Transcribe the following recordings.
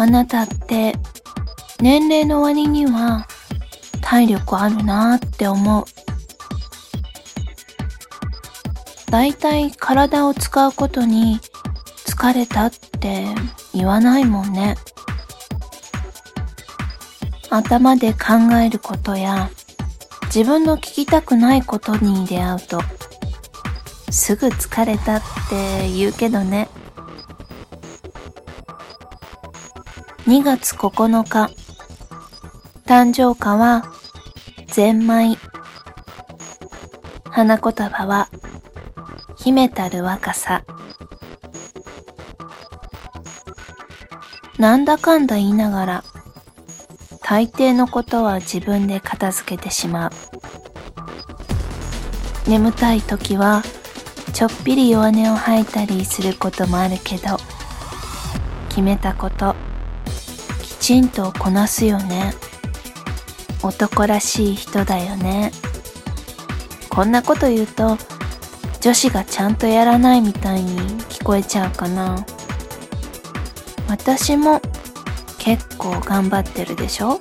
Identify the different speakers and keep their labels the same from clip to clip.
Speaker 1: あなたって年齢の割には体力あるなって思う。だいたい体を使うことに疲れたって言わないもんね。頭で考えることや自分の聞きたくないことに出会うとすぐ疲れたって言うけどね。2月9日。誕生花はゼンマイ。花言葉は秘めたる若さ。なんだかんだ言いながら大抵のことは自分で片付けてしまう。眠たい時はちょっぴり弱音を吐いたりすることもあるけど決めたことちんとこなすよね。男らしい人だよね。こんなこと言うと女子がちゃんとやらないみたいに聞こえちゃうかな。私も結構頑張ってるでしょ。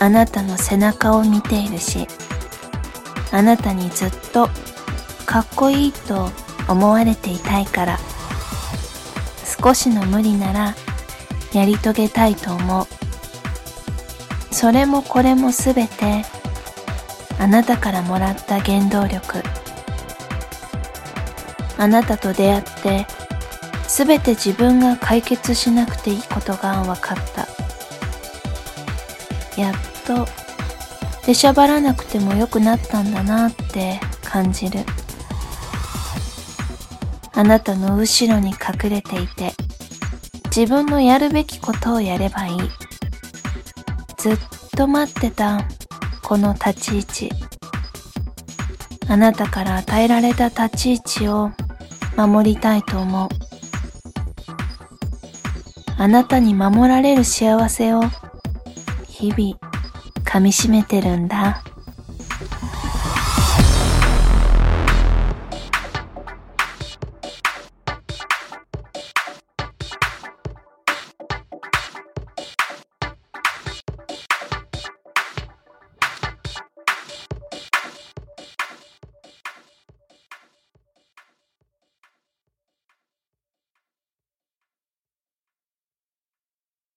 Speaker 1: あなたの背中を見ているしあなたにずっとかっこいいと思われていたいから少しの無理ならやり遂げたいと思う。それもこれもすべてあなたからもらった原動力。あなたと出会ってすべて自分が解決しなくていいことが分かった。やっと出しゃばらなくてもよくなったんだなって感じる。あなたの後ろに隠れていて自分のやるべきことをやればいい。ずっと待ってたこの立ち位置。あなたから与えられた立ち位置を守りたいと思う。あなたに守られる幸せを日々噛みしめてるんだ。